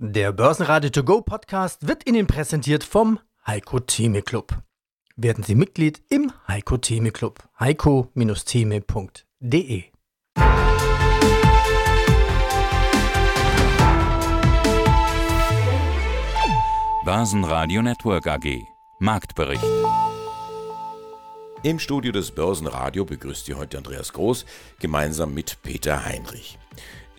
Der Börsenradio To Go Podcast wird Ihnen präsentiert vom Heiko Theme Club. Werden Sie Mitglied im Heiko Theme Club. heiko-theme.de Börsenradio Network AG Marktbericht Im Studio des Börsenradio begrüßt Sie heute Andreas Groß gemeinsam mit Peter Heinrich.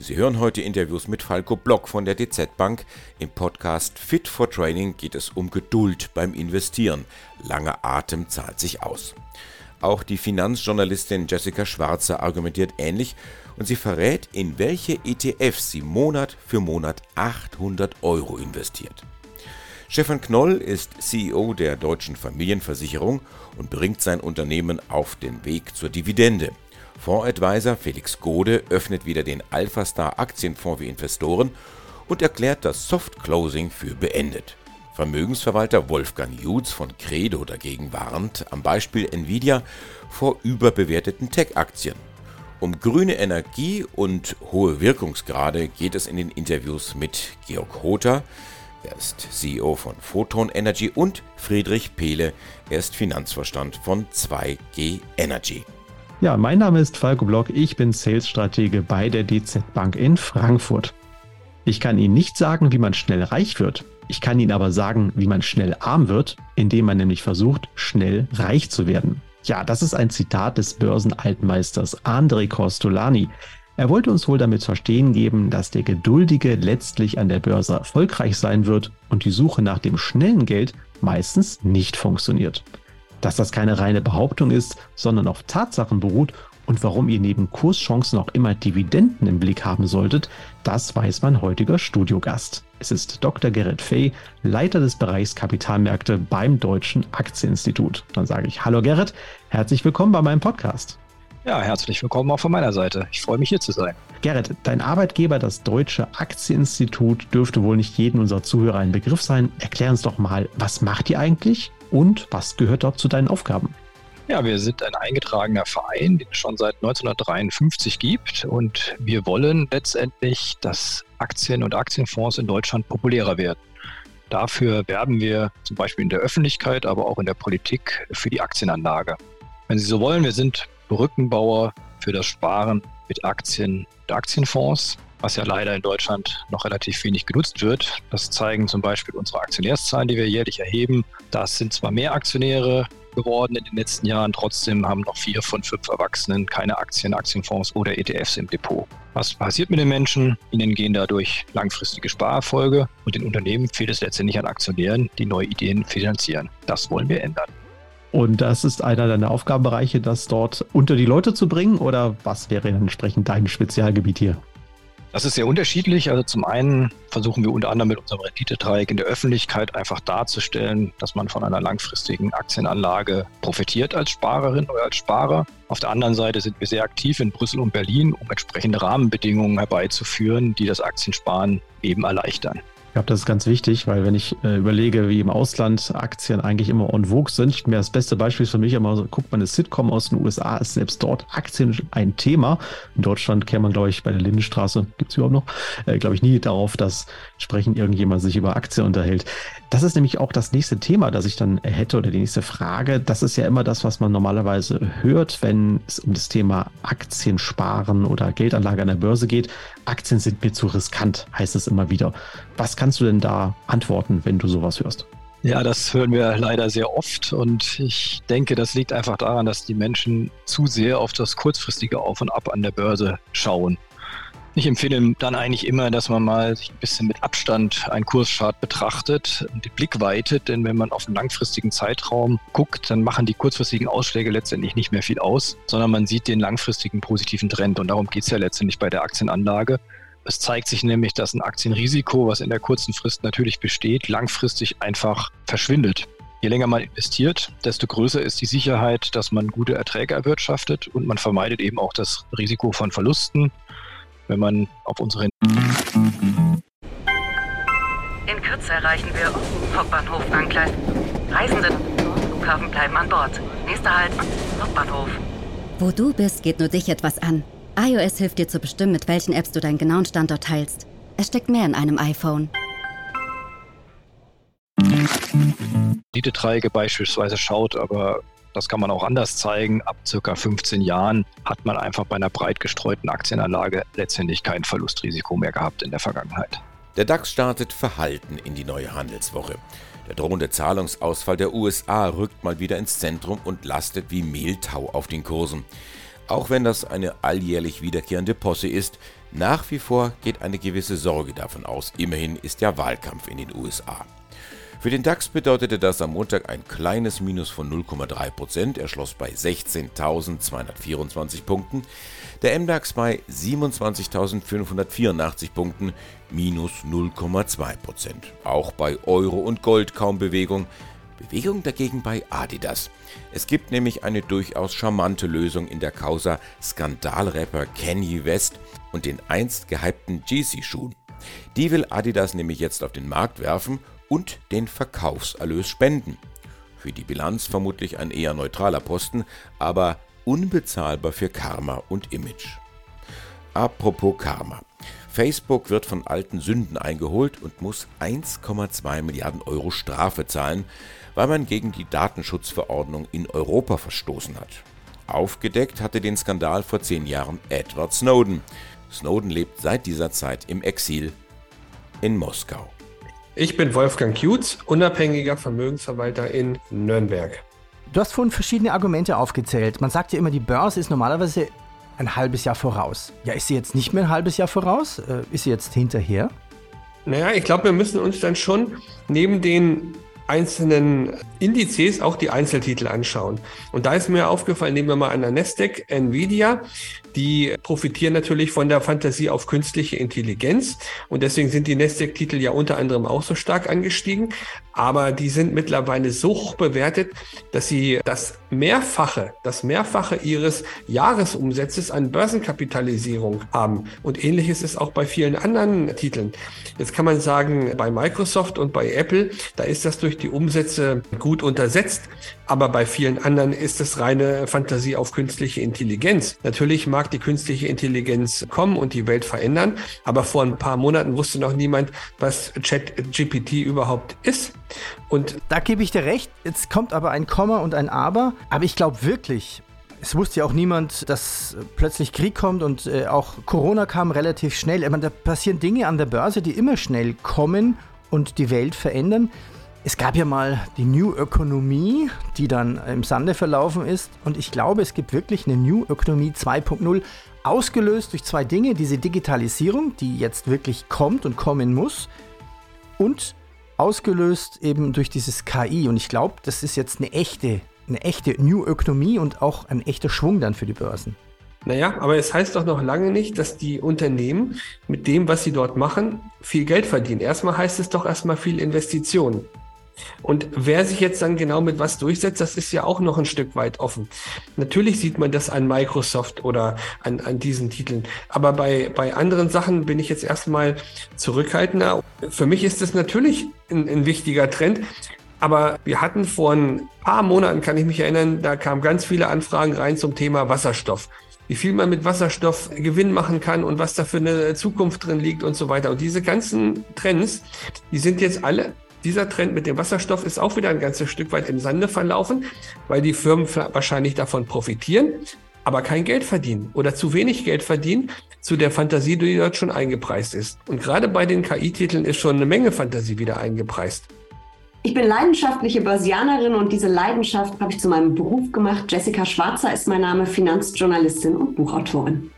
Sie hören heute Interviews mit Falco Block von der DZ Bank. Im Podcast Fit for Training geht es um Geduld beim Investieren. Langer Atem zahlt sich aus. Auch die Finanzjournalistin Jessica Schwarzer argumentiert ähnlich und sie verrät, in welche ETFs sie Monat für Monat 800 Euro investiert. Stefan Knoll ist CEO der Deutschen Familienversicherung und bringt sein Unternehmen auf den Weg zur Dividende. Fondsadvisor Felix Gode öffnet wieder den Alphastar Aktienfonds für Investoren und erklärt das Soft Closing für beendet. Vermögensverwalter Wolfgang Jutz von Credo dagegen warnt am Beispiel Nvidia vor überbewerteten Tech-Aktien. Um grüne Energie und hohe Wirkungsgrade geht es in den Interviews mit Georg Hoter, er ist CEO von Photon Energy und Friedrich Pehle, er ist Finanzvorstand von 2G Energy. Ja, mein Name ist Falco Block, ich bin Sales-Stratege bei der DZ Bank in Frankfurt. Ich kann Ihnen nicht sagen, wie man schnell reich wird. Ich kann Ihnen aber sagen, wie man schnell arm wird, indem man nämlich versucht, schnell reich zu werden. Ja, das ist ein Zitat des Börsenaltmeisters André Costolani. Er wollte uns wohl damit verstehen geben, dass der Geduldige letztlich an der Börse erfolgreich sein wird und die Suche nach dem schnellen Geld meistens nicht funktioniert dass das keine reine Behauptung ist, sondern auf Tatsachen beruht und warum ihr neben Kurschancen auch immer Dividenden im Blick haben solltet, das weiß mein heutiger Studiogast. Es ist Dr. Gerrit Fey, Leiter des Bereichs Kapitalmärkte beim Deutschen Aktieninstitut. Dann sage ich Hallo Gerrit, herzlich willkommen bei meinem Podcast. Ja, herzlich willkommen auch von meiner Seite. Ich freue mich hier zu sein. Gerrit, dein Arbeitgeber, das Deutsche Aktieninstitut, dürfte wohl nicht jedem unserer Zuhörer ein Begriff sein. Erklär uns doch mal, was macht ihr eigentlich und was gehört dort zu deinen Aufgaben? Ja, wir sind ein eingetragener Verein, den es schon seit 1953 gibt und wir wollen letztendlich, dass Aktien und Aktienfonds in Deutschland populärer werden. Dafür werben wir zum Beispiel in der Öffentlichkeit, aber auch in der Politik für die Aktienanlage. Wenn Sie so wollen, wir sind Brückenbauer für das Sparen mit Aktien und Aktienfonds was ja leider in Deutschland noch relativ wenig genutzt wird. Das zeigen zum Beispiel unsere Aktionärszahlen, die wir jährlich erheben. Das sind zwar mehr Aktionäre geworden in den letzten Jahren, trotzdem haben noch vier von fünf Erwachsenen keine Aktien, Aktienfonds oder ETFs im Depot. Was passiert mit den Menschen? Ihnen gehen dadurch langfristige Sparerfolge und den Unternehmen fehlt es letztendlich an Aktionären, die neue Ideen finanzieren. Das wollen wir ändern. Und das ist einer deiner Aufgabenbereiche, das dort unter die Leute zu bringen? Oder was wäre entsprechend dein Spezialgebiet hier? Das ist sehr unterschiedlich. Also zum einen versuchen wir unter anderem mit unserem Renditedreieck in der Öffentlichkeit einfach darzustellen, dass man von einer langfristigen Aktienanlage profitiert als Sparerin oder als Sparer. Auf der anderen Seite sind wir sehr aktiv in Brüssel und Berlin, um entsprechende Rahmenbedingungen herbeizuführen, die das Aktiensparen eben erleichtern. Ich glaube, das ist ganz wichtig, weil wenn ich äh, überlege, wie im Ausland Aktien eigentlich immer on vogue sind, mir das beste Beispiel ist für mich immer so, guckt man eine Sitcom aus den USA, ist selbst dort Aktien ein Thema. In Deutschland käme man, glaube ich, bei der Lindenstraße, gibt es überhaupt noch, äh, glaube ich, nie darauf, dass entsprechend irgendjemand sich über Aktien unterhält. Das ist nämlich auch das nächste Thema, das ich dann hätte oder die nächste Frage. Das ist ja immer das, was man normalerweise hört, wenn es um das Thema Aktien sparen oder Geldanlage an der Börse geht. Aktien sind mir zu riskant, heißt es immer wieder. Was kannst du denn da antworten, wenn du sowas hörst? Ja, das hören wir leider sehr oft und ich denke, das liegt einfach daran, dass die Menschen zu sehr auf das kurzfristige Auf und Ab an der Börse schauen. Ich empfehle dann eigentlich immer, dass man mal sich ein bisschen mit Abstand einen Kurschart betrachtet und den Blick weitet, denn wenn man auf einen langfristigen Zeitraum guckt, dann machen die kurzfristigen Ausschläge letztendlich nicht mehr viel aus, sondern man sieht den langfristigen positiven Trend und darum geht es ja letztendlich bei der Aktienanlage. Es zeigt sich nämlich, dass ein Aktienrisiko, was in der kurzen Frist natürlich besteht, langfristig einfach verschwindet. Je länger man investiert, desto größer ist die Sicherheit, dass man gute Erträge erwirtschaftet und man vermeidet eben auch das Risiko von Verlusten, wenn man auf unsere. In Kürze erreichen wir Hauptbahnhof Angleis. Reisende Flughafen bleiben an Bord. Nächster Halt, Hauptbahnhof. Wo du bist, geht nur dich etwas an iOS hilft dir zu bestimmen, mit welchen Apps du deinen genauen Standort teilst. Es steckt mehr in einem iPhone. Elite-Dreiecke beispielsweise schaut, aber das kann man auch anders zeigen. Ab circa 15 Jahren hat man einfach bei einer breit gestreuten Aktienanlage letztendlich kein Verlustrisiko mehr gehabt in der Vergangenheit. Der DAX startet verhalten in die neue Handelswoche. Der drohende Zahlungsausfall der USA rückt mal wieder ins Zentrum und lastet wie Mehltau auf den Kursen. Auch wenn das eine alljährlich wiederkehrende Posse ist, nach wie vor geht eine gewisse Sorge davon aus. Immerhin ist ja Wahlkampf in den USA. Für den DAX bedeutete das am Montag ein kleines Minus von 0,3%. Er schloss bei 16.224 Punkten. Der MDAX bei 27.584 Punkten, minus 0,2%. Auch bei Euro und Gold kaum Bewegung. Bewegung dagegen bei Adidas. Es gibt nämlich eine durchaus charmante Lösung in der Causa Skandalrapper Kanye West und den einst gehypten Yeezy-Schuhen. Die will Adidas nämlich jetzt auf den Markt werfen und den Verkaufserlös spenden. Für die Bilanz vermutlich ein eher neutraler Posten, aber unbezahlbar für Karma und Image. Apropos Karma. Facebook wird von alten Sünden eingeholt und muss 1,2 Milliarden Euro Strafe zahlen, weil man gegen die Datenschutzverordnung in Europa verstoßen hat. Aufgedeckt hatte den Skandal vor zehn Jahren Edward Snowden. Snowden lebt seit dieser Zeit im Exil in Moskau. Ich bin Wolfgang Kutz, unabhängiger Vermögensverwalter in Nürnberg. Du hast vorhin verschiedene Argumente aufgezählt. Man sagt ja immer, die Börse ist normalerweise ein halbes Jahr voraus. Ja, ist sie jetzt nicht mehr ein halbes Jahr voraus? Äh, ist sie jetzt hinterher? Naja, ich glaube, wir müssen uns dann schon neben den einzelnen Indizes auch die Einzeltitel anschauen. Und da ist mir aufgefallen, nehmen wir mal an der Nasdaq, Nvidia, die profitieren natürlich von der Fantasie auf künstliche Intelligenz. Und deswegen sind die Nasdaq-Titel ja unter anderem auch so stark angestiegen. Aber die sind mittlerweile so hoch bewertet, dass sie das Mehrfache, das Mehrfache ihres Jahresumsatzes an Börsenkapitalisierung haben. Und ähnliches ist auch bei vielen anderen Titeln. Jetzt kann man sagen, bei Microsoft und bei Apple, da ist das durch die Umsätze gut untersetzt. Aber bei vielen anderen ist es reine Fantasie auf künstliche Intelligenz. Natürlich mag die künstliche Intelligenz kommen und die Welt verändern, aber vor ein paar Monaten wusste noch niemand, was ChatGPT überhaupt ist. Und da gebe ich dir recht. Jetzt kommt aber ein Komma und ein Aber. Aber ich glaube wirklich, es wusste ja auch niemand, dass plötzlich Krieg kommt und äh, auch Corona kam relativ schnell. Ich meine, da passieren Dinge an der Börse, die immer schnell kommen und die Welt verändern. Es gab ja mal die New Ökonomie, die dann im Sande verlaufen ist. Und ich glaube, es gibt wirklich eine New Ökonomie 2.0, ausgelöst durch zwei Dinge. Diese Digitalisierung, die jetzt wirklich kommt und kommen muss. Und ausgelöst eben durch dieses KI. Und ich glaube, das ist jetzt eine echte, eine echte New Ökonomie und auch ein echter Schwung dann für die Börsen. Naja, aber es heißt doch noch lange nicht, dass die Unternehmen mit dem, was sie dort machen, viel Geld verdienen. Erstmal heißt es doch erstmal viel Investitionen. Und wer sich jetzt dann genau mit was durchsetzt, das ist ja auch noch ein Stück weit offen. Natürlich sieht man das an Microsoft oder an, an diesen Titeln. Aber bei, bei anderen Sachen bin ich jetzt erstmal zurückhaltender. Für mich ist das natürlich ein, ein wichtiger Trend. Aber wir hatten vor ein paar Monaten, kann ich mich erinnern, da kamen ganz viele Anfragen rein zum Thema Wasserstoff wie viel man mit Wasserstoff Gewinn machen kann und was da für eine Zukunft drin liegt und so weiter. Und diese ganzen Trends, die sind jetzt alle dieser Trend mit dem Wasserstoff ist auch wieder ein ganzes Stück weit im Sande verlaufen, weil die Firmen wahrscheinlich davon profitieren, aber kein Geld verdienen oder zu wenig Geld verdienen zu der Fantasie, die dort schon eingepreist ist. Und gerade bei den KI-Titeln ist schon eine Menge Fantasie wieder eingepreist. Ich bin leidenschaftliche Börsianerin und diese Leidenschaft habe ich zu meinem Beruf gemacht. Jessica Schwarzer ist mein Name, Finanzjournalistin und Buchautorin.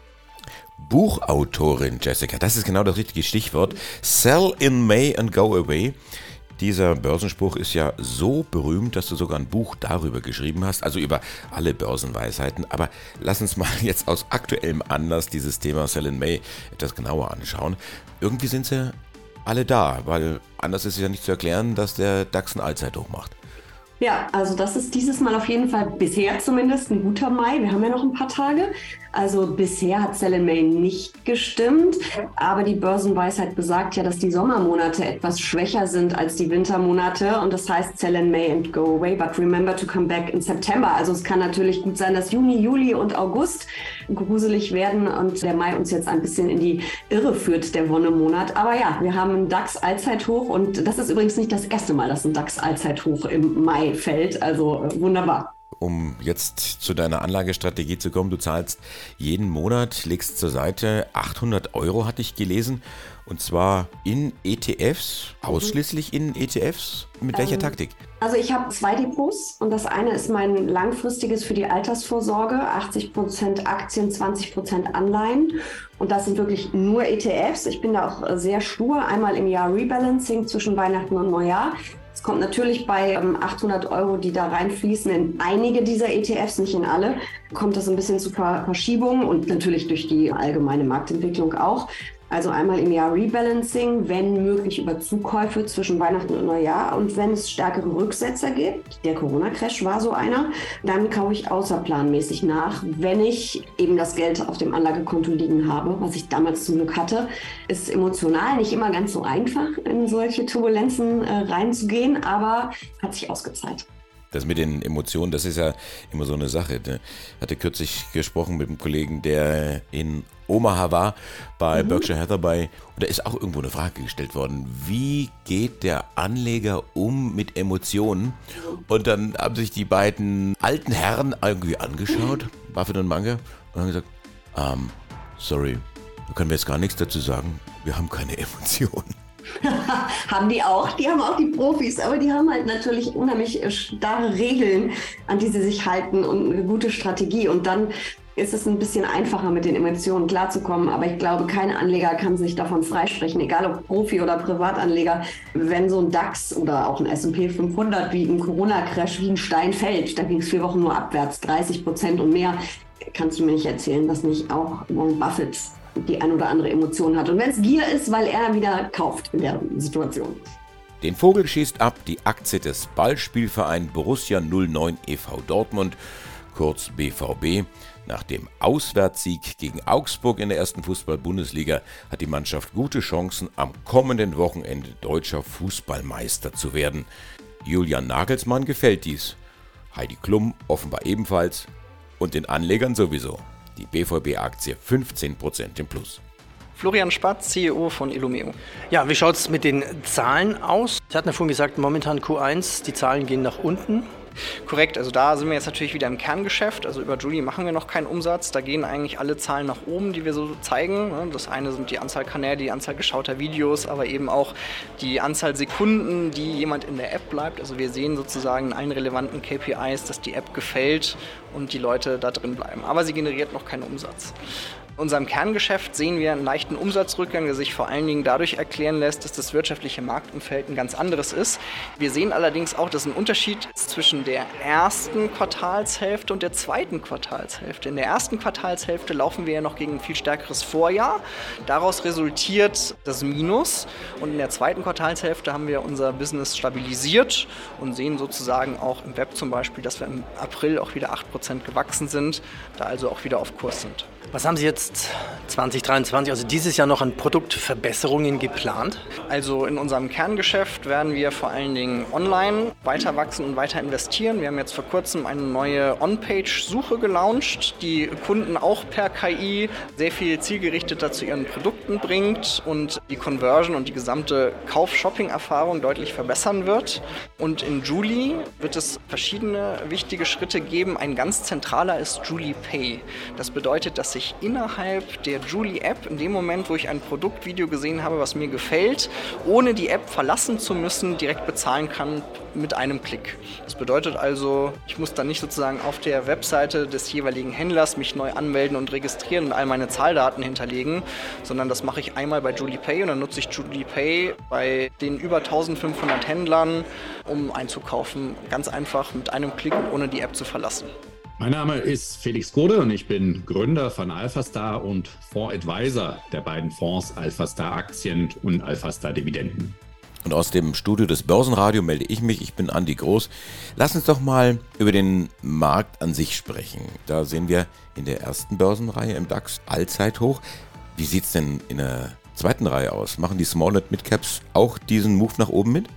Buchautorin Jessica, das ist genau das richtige Stichwort. Sell in May and go away. Dieser Börsenspruch ist ja so berühmt, dass du sogar ein Buch darüber geschrieben hast, also über alle Börsenweisheiten. Aber lass uns mal jetzt aus aktuellem Anlass dieses Thema Sell May etwas genauer anschauen. Irgendwie sind sie alle da, weil anders ist es ja nicht zu erklären, dass der DAX ein Allzeithoch macht. Ja, also das ist dieses Mal auf jeden Fall bisher zumindest ein guter Mai. Wir haben ja noch ein paar Tage. Also bisher hat Sell May nicht gestimmt, aber die Börsenweisheit besagt ja, dass die Sommermonate etwas schwächer sind als die Wintermonate und das heißt Sell May and go away, but remember to come back in September. Also es kann natürlich gut sein, dass Juni, Juli und August gruselig werden und der Mai uns jetzt ein bisschen in die Irre führt, der Wonnemonat. Aber ja, wir haben einen DAX-Allzeithoch und das ist übrigens nicht das erste Mal, dass ein DAX-Allzeithoch im Mai fällt. Also äh, wunderbar um jetzt zu deiner Anlagestrategie zu kommen. Du zahlst jeden Monat, legst zur Seite 800 Euro, hatte ich gelesen. Und zwar in ETFs, ausschließlich in ETFs. Mit welcher ähm, Taktik? Also ich habe zwei Depots und das eine ist mein langfristiges für die Altersvorsorge, 80% Aktien, 20% Anleihen. Und das sind wirklich nur ETFs. Ich bin da auch sehr stur. Einmal im Jahr Rebalancing zwischen Weihnachten und Neujahr. Es kommt natürlich bei 800 ähm, Euro, die da reinfließen, in einige dieser ETFs, nicht in alle, kommt das ein bisschen zu Verschiebungen und natürlich durch die allgemeine Marktentwicklung auch. Also einmal im Jahr Rebalancing, wenn möglich über Zukäufe zwischen Weihnachten und Neujahr. Und wenn es stärkere Rücksetzer gibt, der Corona-Crash war so einer, dann kaufe ich außerplanmäßig nach, wenn ich eben das Geld auf dem Anlagekonto liegen habe, was ich damals zum Glück hatte. Ist emotional nicht immer ganz so einfach, in solche Turbulenzen äh, reinzugehen, aber hat sich ausgezahlt. Das mit den Emotionen, das ist ja immer so eine Sache. Ich hatte kürzlich gesprochen mit einem Kollegen, der in Omaha war, bei mhm. Berkshire Hathaway. Und da ist auch irgendwo eine Frage gestellt worden. Wie geht der Anleger um mit Emotionen? Und dann haben sich die beiden alten Herren irgendwie angeschaut, Buffett und Mange, und haben gesagt, um, ähm, sorry, da können wir jetzt gar nichts dazu sagen. Wir haben keine Emotionen. haben die auch, die haben auch die Profis, aber die haben halt natürlich unheimlich starre Regeln, an die sie sich halten und eine gute Strategie. Und dann ist es ein bisschen einfacher, mit den Emotionen klarzukommen. Aber ich glaube, kein Anleger kann sich davon freisprechen, egal ob Profi oder Privatanleger. Wenn so ein DAX oder auch ein S&P 500 wie ein Corona-Crash wie ein Stein fällt, da ging es vier Wochen nur abwärts, 30 Prozent und mehr, kannst du mir nicht erzählen, dass nicht auch Warren Buffett die ein oder andere Emotion hat. Und wenn es Gier ist, weil er wieder kauft in der Situation. Den Vogel schießt ab die Aktie des Ballspielvereins Borussia 09 e.V. Dortmund, kurz BVB. Nach dem Auswärtssieg gegen Augsburg in der ersten Fußball-Bundesliga hat die Mannschaft gute Chancen, am kommenden Wochenende deutscher Fußballmeister zu werden. Julian Nagelsmann gefällt dies. Heidi Klum offenbar ebenfalls und den Anlegern sowieso die BVB-Aktie 15% im Plus. Florian Spatz, CEO von Illumeo. Ja, wie schaut es mit den Zahlen aus? Sie hatten ja vorhin gesagt, momentan Q1, die Zahlen gehen nach unten. Korrekt, also da sind wir jetzt natürlich wieder im Kerngeschäft. Also über Julie machen wir noch keinen Umsatz. Da gehen eigentlich alle Zahlen nach oben, die wir so zeigen. Das eine sind die Anzahl Kanäle, die Anzahl geschauter Videos, aber eben auch die Anzahl Sekunden, die jemand in der App bleibt. Also wir sehen sozusagen in allen relevanten KPIs, dass die App gefällt und die Leute da drin bleiben. Aber sie generiert noch keinen Umsatz unserem Kerngeschäft sehen wir einen leichten Umsatzrückgang, der sich vor allen Dingen dadurch erklären lässt, dass das wirtschaftliche Marktumfeld ein ganz anderes ist. Wir sehen allerdings auch, dass ein Unterschied zwischen der ersten Quartalshälfte und der zweiten Quartalshälfte. In der ersten Quartalshälfte laufen wir ja noch gegen ein viel stärkeres Vorjahr. Daraus resultiert das Minus. Und in der zweiten Quartalshälfte haben wir unser Business stabilisiert und sehen sozusagen auch im Web zum Beispiel, dass wir im April auch wieder 8% gewachsen sind, da also auch wieder auf Kurs sind. Was haben Sie jetzt 2023, also dieses Jahr noch an Produktverbesserungen geplant? Also in unserem Kerngeschäft werden wir vor allen Dingen online weiter wachsen und weiter investieren. Wir haben jetzt vor kurzem eine neue On-Page-Suche gelauncht, die Kunden auch per KI sehr viel zielgerichteter zu ihren Produkten bringt und die Conversion und die gesamte Kauf-Shopping-Erfahrung deutlich verbessern wird. Und in Julie wird es verschiedene wichtige Schritte geben. Ein ganz zentraler ist Julie Pay. Das bedeutet, dass ich innerhalb der Julie-App, in dem Moment, wo ich ein Produktvideo gesehen habe, was mir gefällt, ohne die App verlassen zu müssen, direkt bezahlen kann mit einem Klick. Das bedeutet also, ich muss dann nicht sozusagen auf der Webseite des jeweiligen Händlers mich neu anmelden und registrieren und all meine Zahldaten hinterlegen, sondern das mache ich einmal bei Julie Pay und dann nutze ich Julie Pay bei den über 1500 Händlern, um einzukaufen. Ganz einfach mit einem Klick und ohne die App zu verlassen. Mein Name ist Felix Gode und ich bin Gründer von AlphaStar und Fondsadvisor der beiden Fonds AlphaStar Aktien und AlphaStar Dividenden. Und aus dem Studio des Börsenradio melde ich mich, ich bin Andi Groß. Lass uns doch mal über den Markt an sich sprechen. Da sehen wir in der ersten Börsenreihe im DAX Allzeithoch. Wie sieht es denn in der zweiten Reihe aus? Machen die Small- und Mid-Caps auch diesen Move nach oben mit?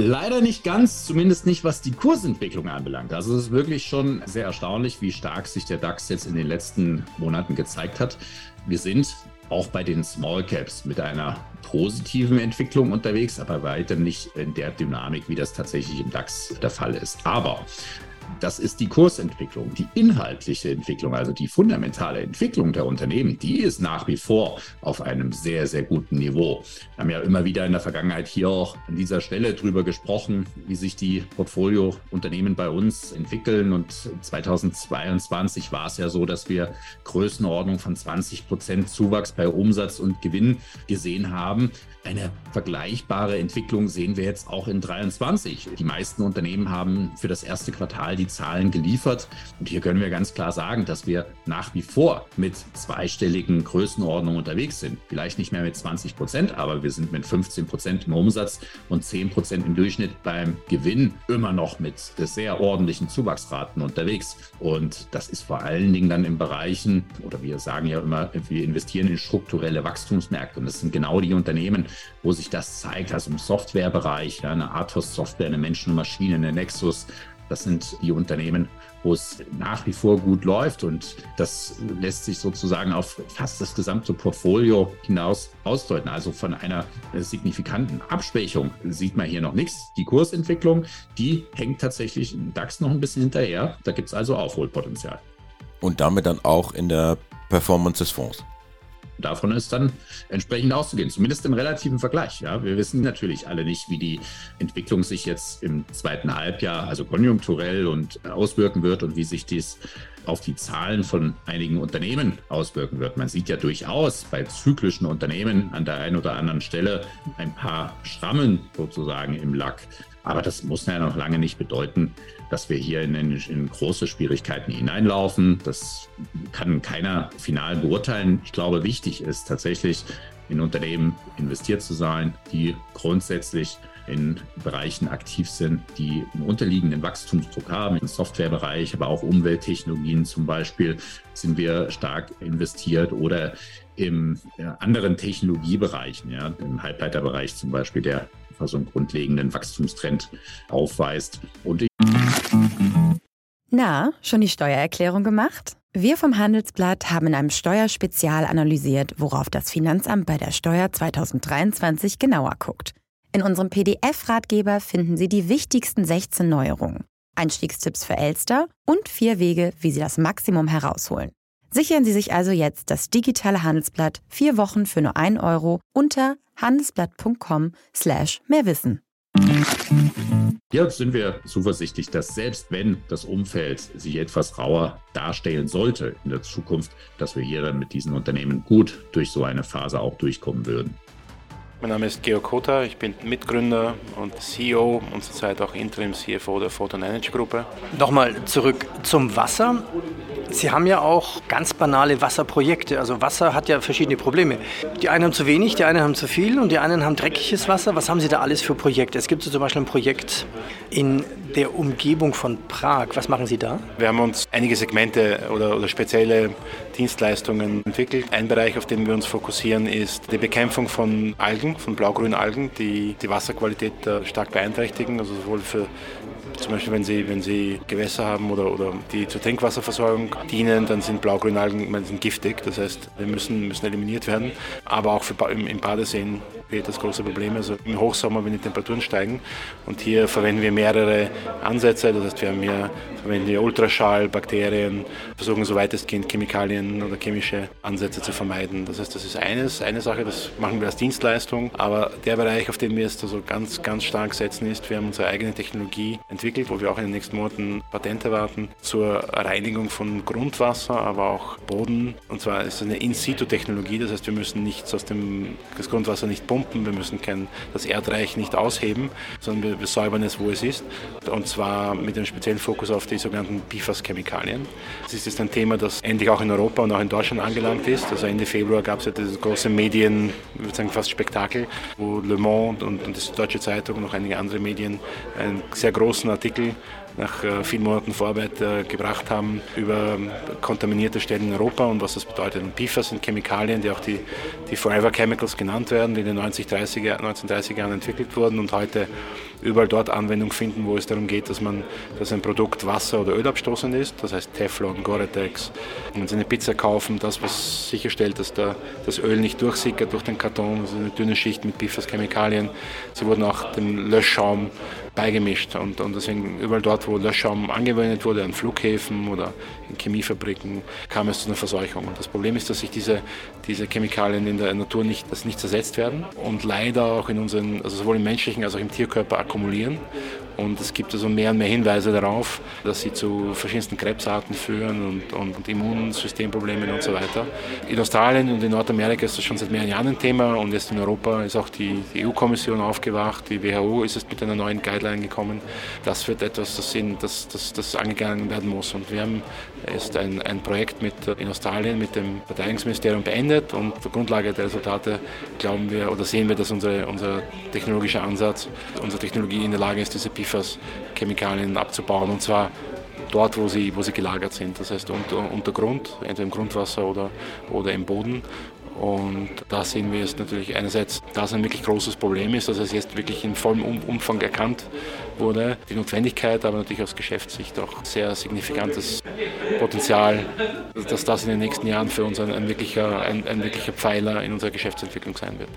Leider nicht ganz, zumindest nicht, was die Kursentwicklung anbelangt. Also es ist wirklich schon sehr erstaunlich, wie stark sich der DAX jetzt in den letzten Monaten gezeigt hat. Wir sind auch bei den Small Caps mit einer positiven Entwicklung unterwegs, aber weitem nicht in der Dynamik, wie das tatsächlich im DAX der Fall ist. Aber das ist die Kursentwicklung. Die inhaltliche Entwicklung, also die fundamentale Entwicklung der Unternehmen, die ist nach wie vor auf einem sehr, sehr guten Niveau. Wir haben ja immer wieder in der Vergangenheit hier auch an dieser Stelle drüber gesprochen, wie sich die Portfoliounternehmen bei uns entwickeln. Und 2022 war es ja so, dass wir Größenordnung von 20 Prozent Zuwachs bei Umsatz und Gewinn gesehen haben. Eine vergleichbare Entwicklung sehen wir jetzt auch in 2023. Die meisten Unternehmen haben für das erste Quartal die Zahlen geliefert. Und hier können wir ganz klar sagen, dass wir nach wie vor mit zweistelligen Größenordnungen unterwegs sind. Vielleicht nicht mehr mit 20 Prozent, aber wir sind mit 15 Prozent im Umsatz und 10 Prozent im Durchschnitt beim Gewinn immer noch mit sehr ordentlichen Zuwachsraten unterwegs. Und das ist vor allen Dingen dann in Bereichen, oder wir sagen ja immer, wir investieren in strukturelle Wachstumsmärkte. Und das sind genau die Unternehmen, wo sich das zeigt, also im Softwarebereich, ja, eine Athos Software, eine Menschen und Maschine, eine Nexus, das sind die Unternehmen, wo es nach wie vor gut läuft und das lässt sich sozusagen auf fast das gesamte Portfolio hinaus ausdeuten. Also von einer signifikanten Abschwächung sieht man hier noch nichts. Die Kursentwicklung, die hängt tatsächlich im DAX noch ein bisschen hinterher. Da gibt es also Aufholpotenzial. Und damit dann auch in der Performance des Fonds. Davon ist dann entsprechend auszugehen, zumindest im relativen Vergleich. Ja, wir wissen natürlich alle nicht, wie die Entwicklung sich jetzt im zweiten Halbjahr, also konjunkturell und auswirken wird und wie sich dies auf die Zahlen von einigen Unternehmen auswirken wird. Man sieht ja durchaus bei zyklischen Unternehmen an der einen oder anderen Stelle ein paar Schrammen sozusagen im Lack. Aber das muss ja noch lange nicht bedeuten, dass wir hier in, in, große Schwierigkeiten hineinlaufen. Das kann keiner final beurteilen. Ich glaube, wichtig ist tatsächlich, in Unternehmen investiert zu sein, die grundsätzlich in Bereichen aktiv sind, die einen unterliegenden Wachstumsdruck haben. Im Softwarebereich, aber auch Umwelttechnologien zum Beispiel sind wir stark investiert oder im anderen Technologiebereichen, ja, im Halbleiterbereich zum Beispiel, der so einen grundlegenden Wachstumstrend aufweist. Und Na, schon die Steuererklärung gemacht? Wir vom Handelsblatt haben in einem Steuerspezial analysiert, worauf das Finanzamt bei der Steuer 2023 genauer guckt. In unserem PDF-Ratgeber finden Sie die wichtigsten 16 Neuerungen, Einstiegstipps für Elster und vier Wege, wie Sie das Maximum herausholen. Sichern Sie sich also jetzt das digitale Handelsblatt vier Wochen für nur 1 Euro unter handelsblatt.com slash mehrwissen. Hier sind wir zuversichtlich, dass selbst wenn das Umfeld sich etwas rauer darstellen sollte in der Zukunft, dass wir hier dann mit diesen Unternehmen gut durch so eine Phase auch durchkommen würden. Mein Name ist Georg Kota, ich bin Mitgründer und CEO und zurzeit auch Interim CFO der Photon Energy Gruppe. Nochmal zurück zum Wasser. Sie haben ja auch ganz banale Wasserprojekte. Also Wasser hat ja verschiedene Probleme. Die einen haben zu wenig, die einen haben zu viel und die anderen haben dreckiges Wasser. Was haben Sie da alles für Projekte? Es gibt so zum Beispiel ein Projekt in der Umgebung von Prag. Was machen Sie da? Wir haben uns einige Segmente oder, oder spezielle Dienstleistungen entwickelt. Ein Bereich, auf den wir uns fokussieren, ist die Bekämpfung von Algen, von blaugrünen Algen, die die Wasserqualität stark beeinträchtigen, also sowohl für zum Beispiel, wenn Sie, wenn Sie Gewässer haben oder, oder die zur Trinkwasserversorgung dienen, dann sind Blaugrünalgen sind giftig. Das heißt, die müssen, müssen eliminiert werden. Aber auch für, im, im Badeseen wird das große Problem. Also im Hochsommer, wenn die Temperaturen steigen. Und hier verwenden wir mehrere Ansätze. Das heißt, wir haben hier, verwenden wir Ultraschall, Bakterien, versuchen so weitestgehend Chemikalien oder chemische Ansätze zu vermeiden. Das heißt, das ist eines, eine Sache, das machen wir als Dienstleistung. Aber der Bereich, auf den wir jetzt also ganz, ganz stark setzen, ist, wir haben unsere eigene Technologie entwickelt, wo wir auch in den nächsten Monaten Patente warten zur Reinigung von Grundwasser, aber auch Boden. Und zwar ist es eine In-situ-Technologie. Das heißt, wir müssen nichts aus dem das Grundwasser nicht pumpen, wir müssen kein, das Erdreich nicht ausheben, sondern wir, wir säubern es, wo es ist. Und zwar mit einem speziellen Fokus auf die sogenannten PFAS-Chemikalien. Das ist jetzt ein Thema, das endlich auch in Europa und auch in Deutschland angelangt ist. Also Ende Februar gab es ja dieses große Medien, ich sagen fast Spektakel, wo Le Monde und, und die Deutsche Zeitung und noch einige andere Medien einen sehr großen Artikel nach äh, vielen Monaten Vorarbeit äh, gebracht haben über kontaminierte Stellen in Europa und was das bedeutet. Und PFAS sind Chemikalien, die auch die, die Forever Chemicals genannt werden, die in den 90, 30er, 1930er Jahren entwickelt wurden und heute überall dort Anwendung finden, wo es darum geht, dass man, dass ein Produkt Wasser- oder Ölabstoßend ist, das heißt Teflon, Gore-Tex. Wenn Sie eine Pizza kaufen, das, was sicherstellt, dass der, das Öl nicht durchsickert durch den Karton, also eine dünne Schicht mit PFAS-Chemikalien. Sie wurden auch dem Löschschaum beigemischt. Und, und deswegen überall dort, wo Löschschaum angewendet wurde, an Flughäfen oder Chemiefabriken, kam es zu einer Verseuchung. Und das Problem ist, dass sich diese, diese Chemikalien in der Natur nicht, dass nicht zersetzt werden und leider auch in unseren, also sowohl im menschlichen als auch im Tierkörper akkumulieren. Und es gibt also mehr und mehr Hinweise darauf, dass sie zu verschiedensten Krebsarten führen und, und, Immunsystemproblemen und so weiter. In Australien und in Nordamerika ist das schon seit mehreren Jahren ein Thema und jetzt in Europa ist auch die, die EU-Kommission aufgewacht, die WHO ist jetzt mit einer neuen Guideline gekommen. Das wird etwas, das, das, das, das angegangen werden muss. Und wir haben jetzt ein, ein Projekt mit, in Australien mit dem Verteidigungsministerium beendet und auf Grundlage der Resultate glauben wir oder sehen wir, dass unsere, unser technologischer Ansatz, unsere Technologie in der Lage ist, diese PFAS-Chemikalien abzubauen und zwar dort, wo sie, wo sie gelagert sind, das heißt unter, unter Grund, entweder im Grundwasser oder, oder im Boden. Und da sehen wir es natürlich einerseits, dass ein wirklich großes Problem ist, dass es jetzt wirklich in vollem Umfang erkannt wurde. Die Notwendigkeit, aber natürlich aus Geschäftssicht auch sehr signifikantes Potenzial, dass das in den nächsten Jahren für uns ein, ein wirklicher, ein, ein wirklicher Pfeiler in unserer Geschäftsentwicklung sein wird.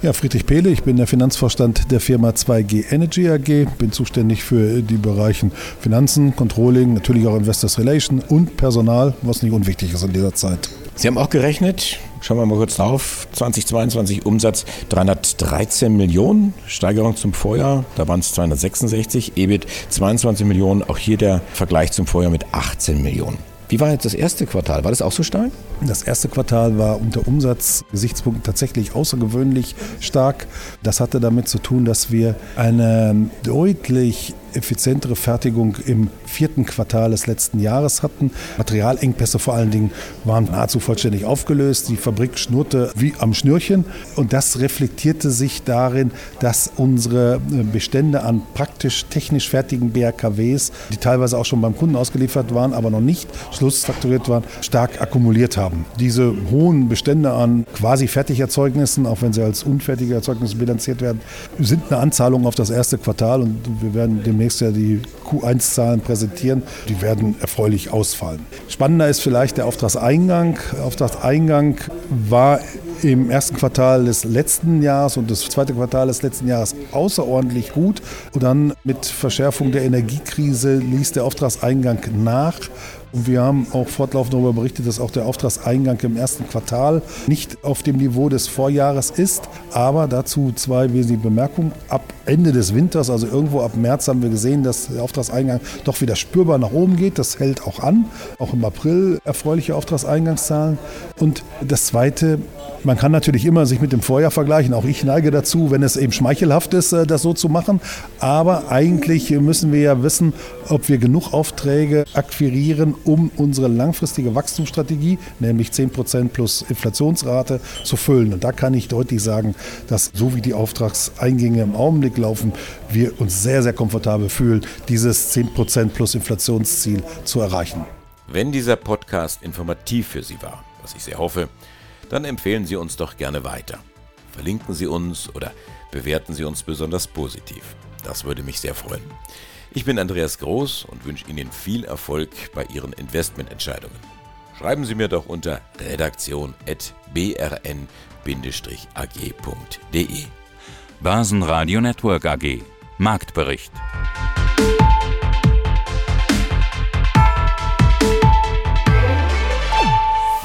Ja, Friedrich Pehle, ich bin der Finanzvorstand der Firma 2G Energy AG, bin zuständig für die Bereichen Finanzen, Controlling, natürlich auch Investors Relation und Personal, was nicht unwichtig ist in dieser Zeit. Sie haben auch gerechnet, schauen wir mal kurz drauf, 2022 Umsatz 313 Millionen, Steigerung zum Vorjahr, da waren es 266, EBIT 22 Millionen, auch hier der Vergleich zum Vorjahr mit 18 Millionen. Wie war jetzt das erste Quartal? War das auch so stark? Das erste Quartal war unter Umsatzgesichtspunkten tatsächlich außergewöhnlich stark. Das hatte damit zu tun, dass wir eine deutlich effizientere Fertigung im vierten Quartal des letzten Jahres hatten. Materialengpässe vor allen Dingen waren nahezu vollständig aufgelöst. Die Fabrik schnurrte wie am Schnürchen und das reflektierte sich darin, dass unsere Bestände an praktisch technisch fertigen BRKWs, die teilweise auch schon beim Kunden ausgeliefert waren, aber noch nicht schlussfakturiert waren, stark akkumuliert haben. Diese hohen Bestände an quasi Fertigerzeugnissen, auch wenn sie als unfertige Erzeugnisse bilanziert werden, sind eine Anzahlung auf das erste Quartal und wir werden demnächst demnächst ja die Q1-Zahlen präsentieren. Die werden erfreulich ausfallen. Spannender ist vielleicht der Auftragseingang. Auftragseingang war im ersten Quartal des letzten Jahres und das zweite Quartal des letzten Jahres außerordentlich gut. Und dann mit Verschärfung der Energiekrise ließ der Auftragseingang nach. Und wir haben auch fortlaufend darüber berichtet, dass auch der Auftragseingang im ersten Quartal nicht auf dem Niveau des Vorjahres ist. Aber dazu zwei wesentliche Bemerkungen. Ab Ende des Winters, also irgendwo ab März, haben wir gesehen, dass der Auftragseingang doch wieder spürbar nach oben geht. Das hält auch an. Auch im April erfreuliche Auftragseingangszahlen. Und das Zweite, man kann natürlich immer sich mit dem Vorjahr vergleichen. Auch ich neige dazu, wenn es eben schmeichelhaft ist, äh, das so zu machen. Aber eigentlich müssen wir ja wissen, ob wir genug Aufträge akquirieren, um unsere langfristige Wachstumsstrategie, nämlich 10% plus Inflationsrate, zu füllen. Und da kann ich deutlich sagen, dass so wie die Auftragseingänge im Augenblick laufen, wir uns sehr, sehr komfortabel fühlen, dieses 10% plus Inflationsziel zu erreichen. Wenn dieser Podcast informativ für Sie war, was ich sehr hoffe, dann empfehlen Sie uns doch gerne weiter. Verlinken Sie uns oder bewerten Sie uns besonders positiv. Das würde mich sehr freuen. Ich bin Andreas Groß und wünsche Ihnen viel Erfolg bei Ihren Investmententscheidungen. Schreiben Sie mir doch unter redaktion.brn-ag.de. Basenradio Network AG Marktbericht.